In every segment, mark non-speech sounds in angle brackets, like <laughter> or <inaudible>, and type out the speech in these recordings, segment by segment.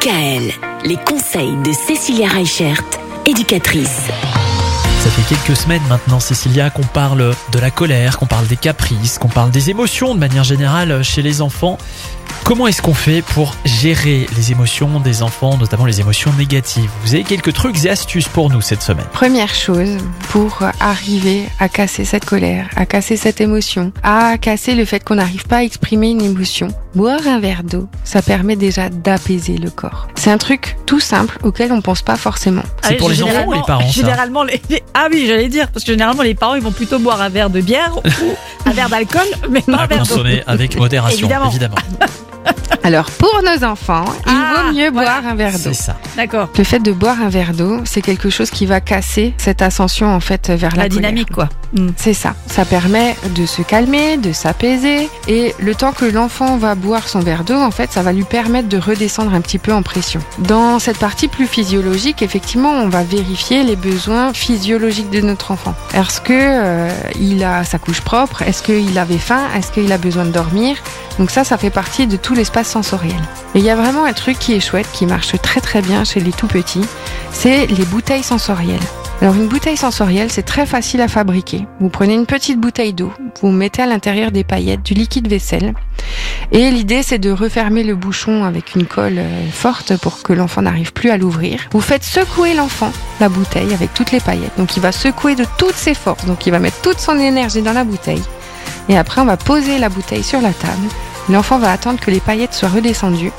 DKL, les conseils de Cécilia Reichert, éducatrice. Ça fait quelques semaines maintenant, Cécilia, qu'on parle de la colère, qu'on parle des caprices, qu'on parle des émotions de manière générale chez les enfants. Comment est-ce qu'on fait pour gérer les émotions des enfants, notamment les émotions négatives? Vous avez quelques trucs et astuces pour nous cette semaine. Première chose, pour arriver à casser cette colère, à casser cette émotion, à casser le fait qu'on n'arrive pas à exprimer une émotion, boire un verre d'eau, ça permet déjà d'apaiser le corps. C'est un truc tout simple auquel on pense pas forcément. C'est pour les enfants ou les parents Généralement, les, les- ah oui, j'allais dire, parce que généralement les parents ils vont plutôt boire un verre de bière ou <laughs> un verre d'alcool, mais pas un À verre d'eau. consommer avec modération, Évidemment. évidemment. <laughs> Alors pour nos enfants, il Ah, vaut mieux voilà. boire un verre d'eau. C'est ça. D'accord. Le fait de boire un verre d'eau, c'est quelque chose qui va casser cette ascension en fait vers la, La colère. dynamique quoi. Mm. C'est ça. Ça permet de se calmer, de s'apaiser. Et le temps que l'enfant va boire son verre d'eau, en fait, ça va lui permettre de redescendre un petit peu en pression. Dans cette partie plus physiologique, effectivement, on va vérifier les besoins physiologiques de notre enfant. Est-ce que euh, il a sa couche propre? Est-ce qu'il avait faim? Est-ce qu'il a besoin de dormir? Donc ça, ça fait partie de tout l'espace sensoriel. Et il y a vraiment un truc qui est chouette, qui marche très très bien chez les tout petits, c'est les bouteilles sensorielles. Alors une bouteille sensorielle, c'est très facile à fabriquer. Vous prenez une petite bouteille d'eau, vous mettez à l'intérieur des paillettes, du liquide vaisselle, et l'idée c'est de refermer le bouchon avec une colle euh, forte pour que l'enfant n'arrive plus à l'ouvrir. Vous faites secouer l'enfant, la bouteille, avec toutes les paillettes. Donc il va secouer de toutes ses forces, donc il va mettre toute son énergie dans la bouteille. Et après on va poser la bouteille sur la table. L'enfant va attendre que les paillettes soient redescendues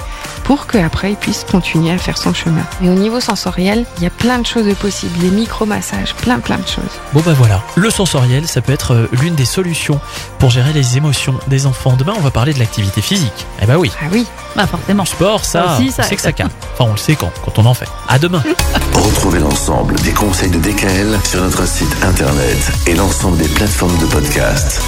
pour qu'après il puisse continuer à faire son chemin. Et au niveau sensoriel, il y a plein de choses possibles, des micro-massages, plein plein de choses. Bon bah voilà, le sensoriel, ça peut être euh, l'une des solutions pour gérer les émotions des enfants. Demain, on va parler de l'activité physique. Eh bah oui, Ah oui, Bah forcément. le sport, ça, aussi, ça on sait que ça calme. Enfin, on le sait quand, quand on en fait. À demain. <laughs> Retrouvez l'ensemble des conseils de DKL sur notre site internet et l'ensemble des plateformes de podcast.